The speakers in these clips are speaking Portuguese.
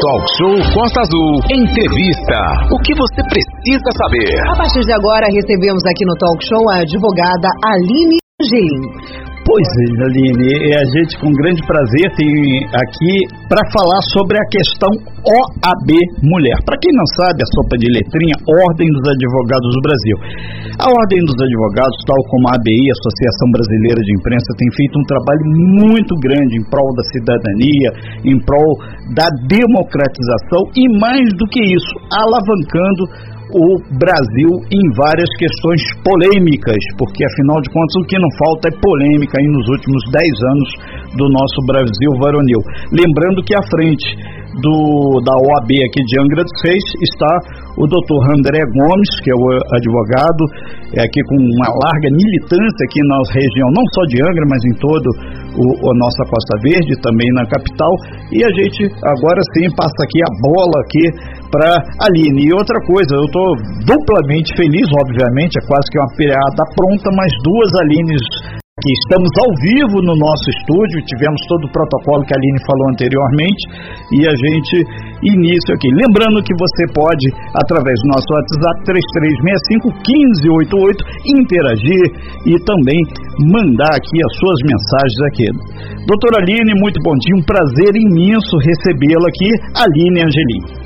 Talk Show Costa Azul. Entrevista. O que você precisa saber? A partir de agora, recebemos aqui no Talk Show a advogada Aline Angelim. Pois é, Aline, a gente com grande prazer tem aqui para falar sobre a questão OAB Mulher. Para quem não sabe, a sopa de letrinha, Ordem dos Advogados do Brasil. A Ordem dos Advogados, tal como a ABI, Associação Brasileira de Imprensa, tem feito um trabalho muito grande em prol da cidadania, em prol da democratização e mais do que isso, alavancando o Brasil em várias questões polêmicas, porque afinal de contas o que não falta é polêmica aí nos últimos 10 anos do nosso Brasil varonil. Lembrando que à frente do, da OAB aqui de Angra dos Reis está o doutor André Gomes, que é o advogado, é aqui com uma larga militância aqui na região, não só de Angra, mas em todo o, a nossa Costa Verde, também na capital. E a gente agora sim passa aqui a bola aqui para Aline. E outra coisa, eu estou duplamente feliz, obviamente, é quase que uma piada pronta, mas duas Alines que estamos ao vivo no nosso estúdio, tivemos todo o protocolo que a Aline falou anteriormente e a gente inicia aqui. Lembrando que você pode, através do nosso WhatsApp 3365 1588, interagir e também mandar aqui as suas mensagens aqui. Doutora Aline, muito bom dia, um prazer imenso recebê-la aqui, Aline Angelim.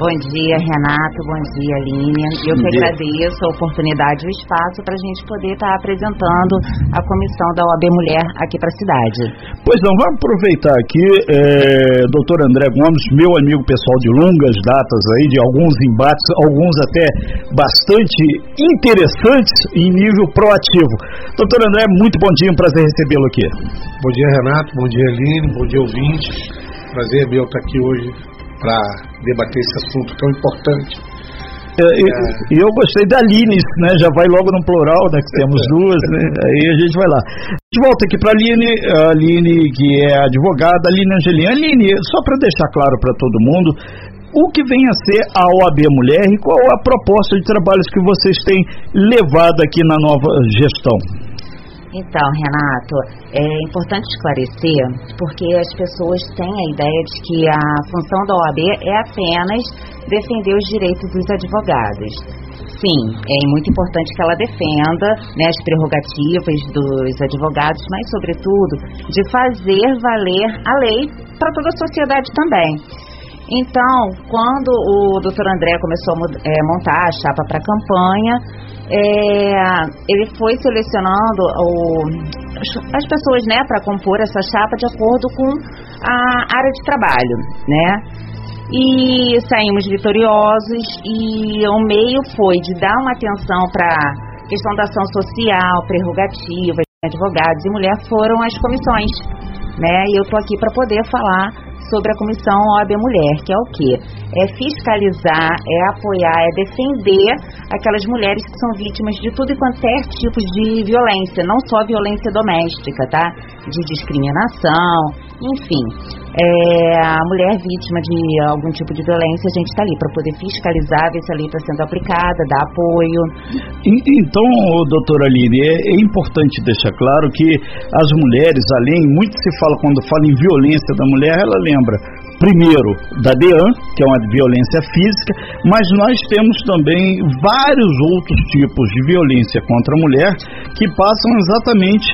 Bom dia, Renato. Bom dia, Aline. Eu que agradeço a oportunidade e o espaço para a gente poder estar tá apresentando a comissão da OAB Mulher aqui para a cidade. Pois não, vamos aproveitar aqui, é, doutor André Gomes, meu amigo pessoal de longas datas aí, de alguns embates, alguns até bastante interessantes em nível proativo. Doutor André, muito bom dia, um prazer recebê-lo aqui. Bom dia, Renato. Bom dia, Aline. Bom dia, ouvinte. Prazer meu estar aqui hoje para debater esse assunto tão importante. É, e é. eu gostei da Aline, né? Já vai logo no plural, né? Que temos duas, né? Aí a gente vai lá. A gente volta aqui para a Aline, a Aline que é advogada, Aline Angelina. Aline, só para deixar claro para todo mundo, o que vem a ser a OAB Mulher e qual a proposta de trabalhos que vocês têm levado aqui na nova gestão? Então, Renato, é importante esclarecer porque as pessoas têm a ideia de que a função da OAB é apenas defender os direitos dos advogados. Sim, é muito importante que ela defenda né, as prerrogativas dos advogados, mas, sobretudo, de fazer valer a lei para toda a sociedade também. Então, quando o doutor André começou a é, montar a chapa para a campanha, é, ele foi selecionando o, as pessoas né, para compor essa chapa de acordo com a área de trabalho, né? E saímos vitoriosos e o meio foi de dar uma atenção para questão da ação social, prerrogativas, advogados e mulher foram as comissões, né? E eu tô aqui para poder falar sobre a comissão OAB Mulher, que é o quê? É fiscalizar, é apoiar, é defender aquelas mulheres que são vítimas de tudo e qualquer tipo de violência, não só violência doméstica, tá? De discriminação, enfim. É, a mulher vítima de algum tipo de violência, a gente está ali para poder fiscalizar, ver se a lei está sendo aplicada, dar apoio. Então, doutora Aline, é, é importante deixar claro que as mulheres, além, muito se fala quando fala em violência da mulher, ela lembra primeiro da DEAN, que é uma violência física, mas nós temos também vários outros tipos de violência contra a mulher que passam exatamente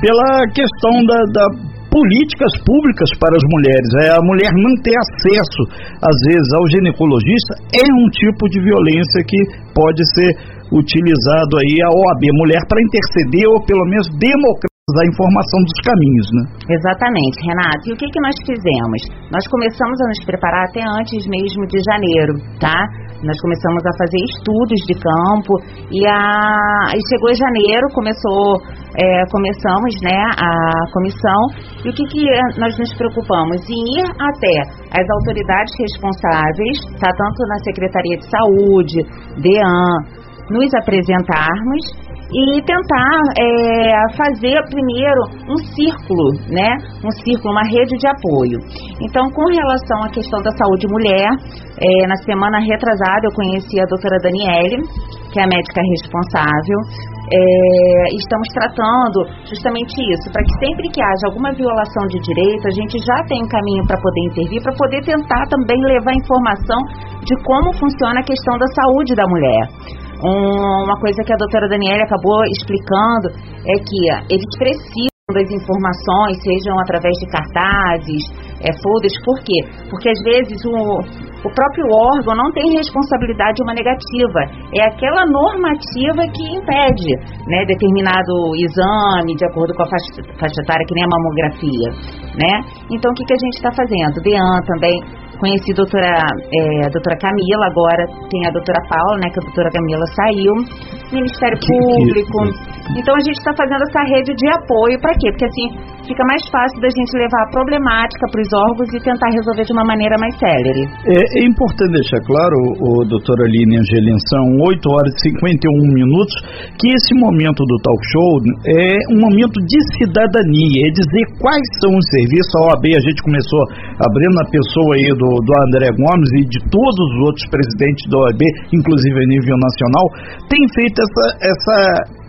pela questão da, da políticas públicas para as mulheres. É, a mulher não ter acesso, às vezes, ao ginecologista é um tipo de violência que pode ser utilizado aí a OAB Mulher para interceder ou pelo menos democratizar a informação dos caminhos, né? Exatamente, Renato. E o que, que nós fizemos? Nós começamos a nos preparar até antes mesmo de janeiro, tá? Nós começamos a fazer estudos de campo e, a, e chegou janeiro, começou, é, começamos né, a comissão e o que, que nós nos preocupamos? Em ir até as autoridades responsáveis, tá, tanto na Secretaria de Saúde, DEAN, nos apresentarmos e tentar é, fazer primeiro um círculo, né? Um círculo, uma rede de apoio. Então, com relação à questão da saúde mulher, é, na semana retrasada eu conheci a doutora Daniele, que é a médica responsável. É, estamos tratando justamente isso, para que sempre que haja alguma violação de direito, a gente já tem um caminho para poder intervir, para poder tentar também levar informação de como funciona a questão da saúde da mulher. Um, uma coisa que a doutora Daniela acabou explicando é que eles precisam das informações, sejam através de cartazes, é, folders, por quê? Porque às vezes o, o próprio órgão não tem responsabilidade de uma negativa, é aquela normativa que impede né, determinado exame de acordo com a faixa, faixa etária, que nem a mamografia. Né? Então o que, que a gente está fazendo? DEAN também Conheci a doutora, é, a doutora Camila, agora tem a doutora Paula, né? Que a doutora Camila saiu. Ministério Público. Então a gente está fazendo essa rede de apoio para quê? Porque assim fica mais fácil da gente levar a problemática para os órgãos e tentar resolver de uma maneira mais célere. É, é importante deixar claro, o, o doutora Aline Angelin, são 8 horas e 51 minutos, que esse momento do talk show é um momento de cidadania, é dizer quais são os serviços. A OAB, a gente começou abrindo a pessoa aí do, do André Gomes e de todos os outros presidentes da OAB, inclusive a nível nacional, tem feito essa, essa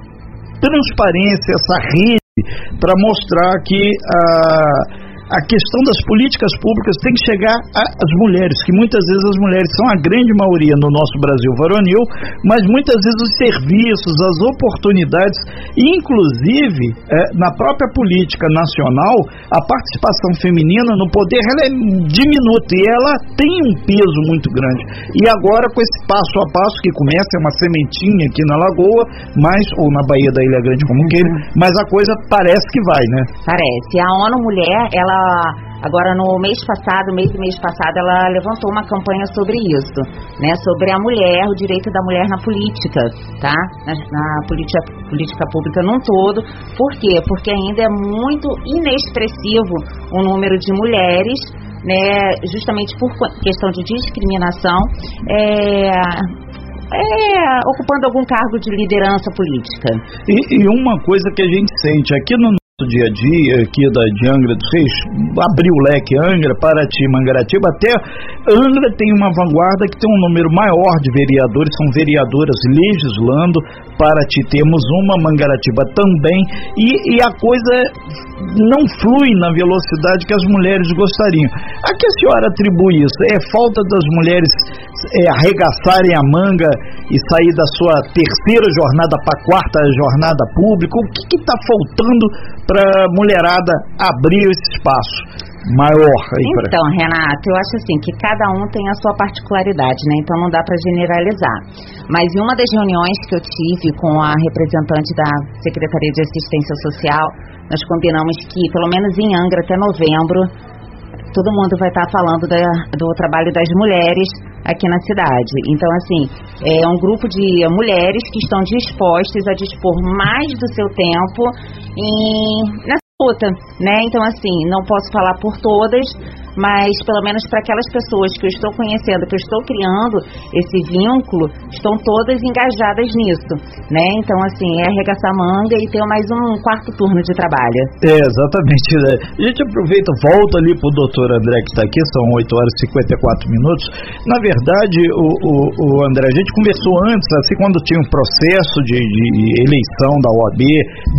transparência, essa rede para mostrar que a a questão das políticas públicas tem que chegar às mulheres, que muitas vezes as mulheres são a grande maioria no nosso Brasil varonil, mas muitas vezes os serviços, as oportunidades, inclusive é, na própria política nacional, a participação feminina no poder ela é diminuta e ela tem um peso muito grande. E agora com esse passo a passo que começa, é uma sementinha aqui na Lagoa, mas ou na Baía da Ilha Grande como queira, mas a coisa parece que vai, né? Parece. A ONU Mulher, ela agora no mês passado, mês e mês passado, ela levantou uma campanha sobre isso, né? Sobre a mulher, o direito da mulher na política, tá? Na, na política, política pública num todo. Por quê? Porque ainda é muito inexpressivo o número de mulheres né, justamente por questão de discriminação, é, é, ocupando algum cargo de liderança política. E, e, uma coisa que a gente sente aqui no dia a dia aqui da de Angra dos Reis, abriu o leque Angra, Paraty, Mangaratiba, até Angra tem uma vanguarda que tem um número maior de vereadores, são vereadoras legislando, Paraty temos uma, Mangaratiba também, e, e a coisa não flui na velocidade que as mulheres gostariam. A que a senhora atribui isso? É falta das mulheres é, arregaçarem a manga e sair da sua terceira jornada para a quarta jornada pública? O que está faltando para a mulherada abrir esse espaço maior aí Então, pra... Renato, eu acho assim que cada um tem a sua particularidade, né? Então não dá para generalizar. Mas em uma das reuniões que eu tive com a representante da Secretaria de Assistência Social, nós combinamos que pelo menos em Angra até novembro todo mundo vai estar falando da, do trabalho das mulheres aqui na cidade. Então, assim, é um grupo de mulheres que estão dispostas a dispor mais do seu tempo em, nessa luta, né? Então, assim, não posso falar por todas, mas pelo menos para aquelas pessoas que eu estou conhecendo, que eu estou criando esse vínculo, estão todas engajadas nisso, né? Então, assim, é arregaçar manga e ter mais um quarto turno de trabalho. É, exatamente. Né? A gente aproveita, volta ali para o doutor André que está aqui, são 8 horas e 54 minutos. Na verdade, o, o, o, André, a gente conversou antes, assim, quando tinha um processo de, de eleição da OAB,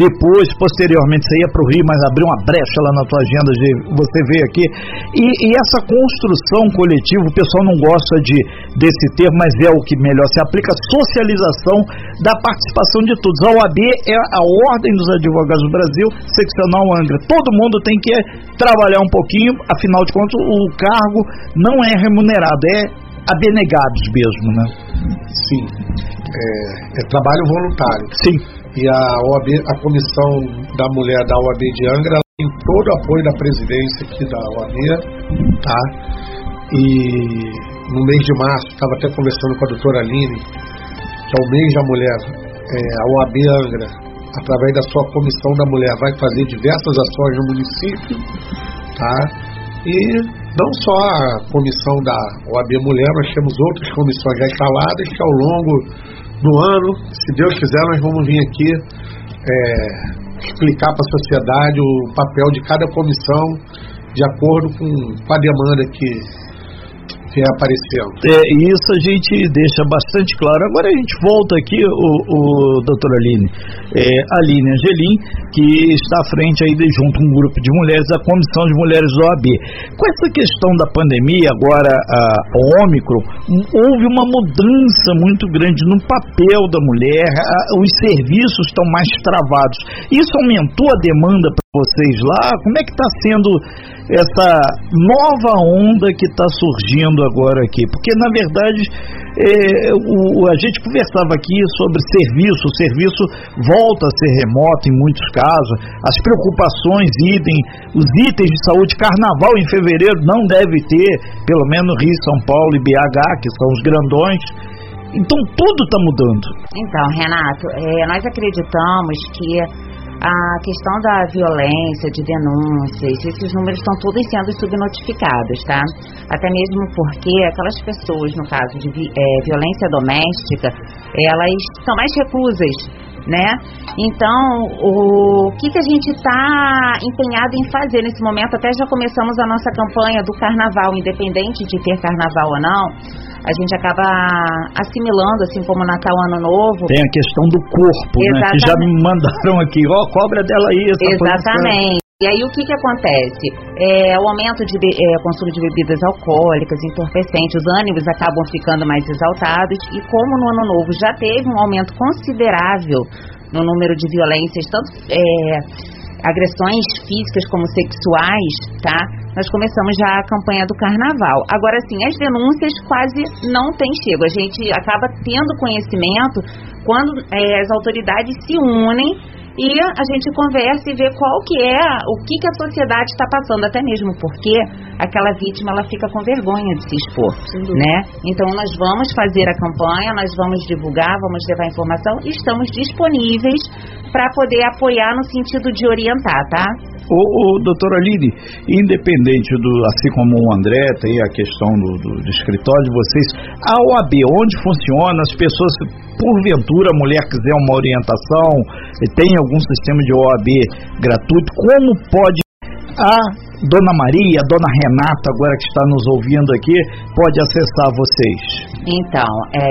depois, posteriormente, você ia para o Rio, mas abriu uma brecha lá na tua agenda de você veio aqui. E e, essa construção coletiva, o pessoal não gosta de, desse termo, mas é o que melhor se aplica, socialização da participação de todos. A OAB é a Ordem dos Advogados do Brasil, seccional Angra. Todo mundo tem que trabalhar um pouquinho, afinal de contas, o cargo não é remunerado, é abnegados mesmo, né? Sim, é, é trabalho voluntário. Sim. E a OAB, a comissão da mulher da OAB de Angra, tem todo o apoio da presidência aqui da OAB, tá? E no mês de março, estava até conversando com a doutora Aline, que é o mês da mulher, é, a OAB Angra, através da sua comissão da mulher, vai fazer diversas ações no município, tá? E não só a comissão da OAB Mulher, nós temos outras comissões já instaladas que ao longo no ano. Se Deus quiser, nós vamos vir aqui é, explicar para a sociedade o papel de cada comissão de acordo com, com a demanda que que é isso a gente deixa bastante claro. Agora a gente volta aqui, o, o doutor Aline, é, Aline Angelim, que está à frente aí de, junto com um grupo de mulheres, da Comissão de Mulheres do OAB. Com essa questão da pandemia, agora a, a Ômicron, houve uma mudança muito grande no papel da mulher, a, os serviços estão mais travados. Isso aumentou a demanda vocês lá? Como é que está sendo essa nova onda que está surgindo agora aqui? Porque, na verdade, é, o, a gente conversava aqui sobre serviço, o serviço volta a ser remoto em muitos casos, as preocupações, idem, os itens de saúde, carnaval em fevereiro não deve ter, pelo menos Rio, São Paulo e BH, que são os grandões. Então tudo está mudando. Então, Renato, é, nós acreditamos que a questão da violência, de denúncias, esses números estão todos sendo subnotificados, tá? Até mesmo porque aquelas pessoas, no caso de é, violência doméstica, elas são mais reclusas, né? Então, o que, que a gente está empenhado em fazer nesse momento? Até já começamos a nossa campanha do carnaval, independente de ter carnaval ou não a gente acaba assimilando, assim como Natal, Ano Novo. Tem a questão do corpo, Exatamente. né? Que já me mandaram aqui, ó, oh, cobra dela aí. Exatamente. Posição. E aí o que que acontece? É, o aumento de é, consumo de bebidas alcoólicas, entorpecentes, os ânimos acabam ficando mais exaltados e como no ano novo já teve um aumento considerável no número de violências, tanto é, agressões físicas como sexuais, tá? Nós começamos já a campanha do carnaval. Agora sim, as denúncias quase não têm chego. A gente acaba tendo conhecimento quando é, as autoridades se unem e a gente conversa e vê qual que é, o que, que a sociedade está passando, até mesmo porque aquela vítima ela fica com vergonha de se expor, né? Então nós vamos fazer a campanha, nós vamos divulgar, vamos levar informação e estamos disponíveis para poder apoiar no sentido de orientar, tá? O, o doutor Aline, independente do, assim como o André tem a questão do, do, do escritório de vocês, a OAB, onde funciona, as pessoas, porventura a mulher quiser uma orientação, tem algum sistema de OAB gratuito, como pode a Dona Maria, Dona Renata, agora que está nos ouvindo aqui, pode acessar vocês? Então, é,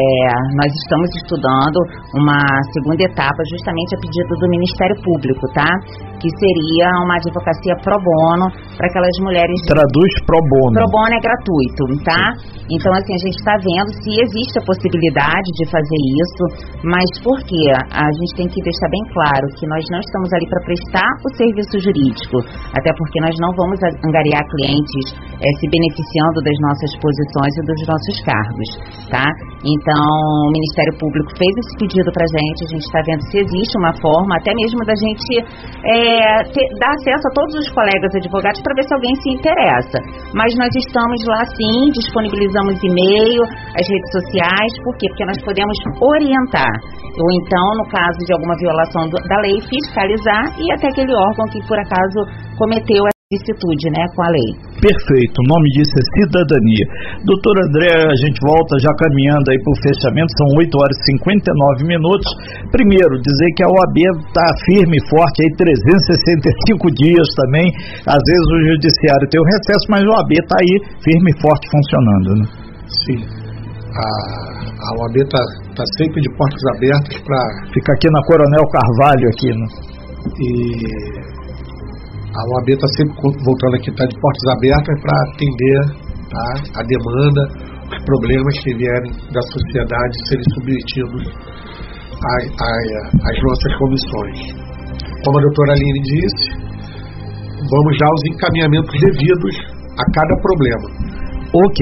nós estamos estudando uma segunda etapa, justamente a pedido do Ministério Público, tá? Que seria uma advocacia pro bono para aquelas mulheres. Traduz pro bono. Pro bono é gratuito, tá? Então, assim, a gente está vendo se existe a possibilidade de fazer isso, mas por quê? A gente tem que deixar bem claro que nós não estamos ali para prestar o serviço jurídico, até porque nós não vamos angariar clientes é, se beneficiando das nossas posições e dos nossos cargos, tá? Então, o Ministério Público fez esse pedido para gente, a gente está vendo se existe uma forma, até mesmo da gente é, ter, dar acesso a todos os colegas advogados para ver se alguém se interessa. Mas nós estamos lá sim, disponibilizamos e-mail, as redes sociais, por quê? Porque nós podemos orientar, ou então, no caso de alguma violação do, da lei, fiscalizar e até aquele órgão que por acaso cometeu licitude, né, com a lei. Perfeito, o nome disso é cidadania. Doutor André, a gente volta já caminhando aí para o fechamento, são 8 horas e 59 minutos. Primeiro, dizer que a OAB está firme e forte aí 365 dias também. Às vezes o judiciário tem o recesso, mas a OAB está aí firme e forte funcionando, né? Sim. A, a OAB está tá sempre de portas abertas para. Fica aqui na Coronel Carvalho aqui, né? E a OAB está sempre voltando aqui, está de portas abertas para atender tá, a demanda, os problemas que vierem da sociedade serem submetidos às nossas comissões. Como a doutora Aline disse, vamos dar os encaminhamentos devidos a cada problema. Ok,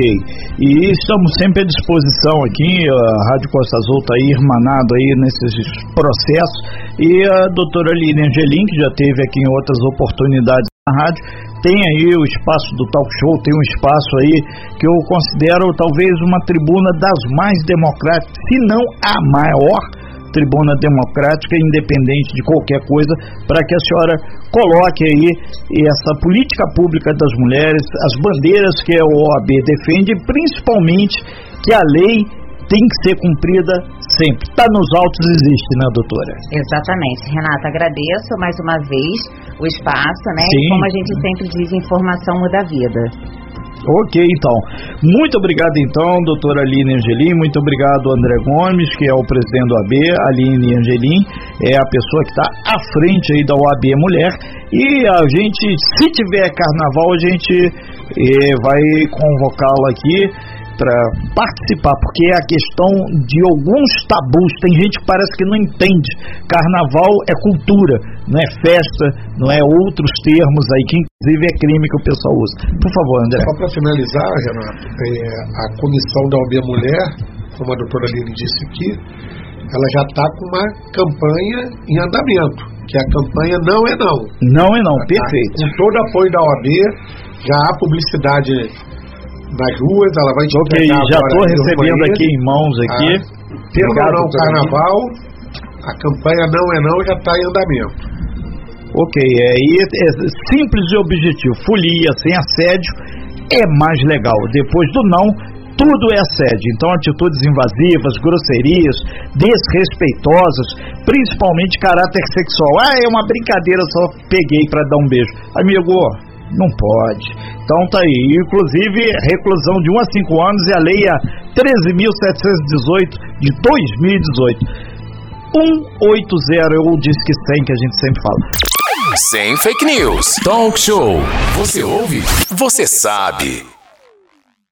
e estamos sempre à disposição aqui, a Rádio Costa Azul está aí irmanado aí nesses processos, e a doutora Aline Angelim, que já teve aqui em outras oportunidades na rádio, tem aí o espaço do talk show, tem um espaço aí que eu considero talvez uma tribuna das mais democráticas, se não a maior tribuna democrática, independente de qualquer coisa, para que a senhora coloque aí essa política pública das mulheres, as bandeiras que a OAB defende, principalmente que a lei tem que ser cumprida sempre. Tá nos autos existe, né, doutora? Exatamente. Renata, agradeço mais uma vez o espaço, né? Sim. E como a gente sempre diz, informação muda a vida. Ok, então. Muito obrigado, então, doutora Aline Angelim. Muito obrigado, André Gomes, que é o presidente do AB. Aline Angelim é a pessoa que está à frente aí da OAB Mulher. E a gente, se tiver carnaval, a gente eh, vai convocá-la aqui para participar, porque é a questão de alguns tabus. Tem gente que parece que não entende. Carnaval é cultura, não é festa, não é outros termos aí que inclusive é crime que o pessoal usa. Por favor, André. Só para finalizar, Renato, é, a comissão da OAB Mulher, como a doutora Lili disse aqui, ela já está com uma campanha em andamento, que a campanha não é não. Não é não, Tá? perfeito. Com todo o apoio da OAB, já há publicidade nas ruas, ela vai Ok, já estou recebendo aqui em mãos aqui. Ah, Tendo ou não carnaval, a campanha não é não já está em andamento. Ok, é, e é simples e objetivo. Folia sem assédio é mais legal. Depois do não, tudo é assédio. Então, atitudes invasivas, grosserias, desrespeitosas, principalmente caráter sexual. Ah, é uma brincadeira, só peguei para dar um beijo. Amigo, não pode. Então tá aí. Inclusive, reclusão de 1 a 5 anos e a lei é 13.718 de 2018. 180 ou Disque 100 que a gente sempre fala. Sem fake news. Talk show. Você ouve? Você sabe.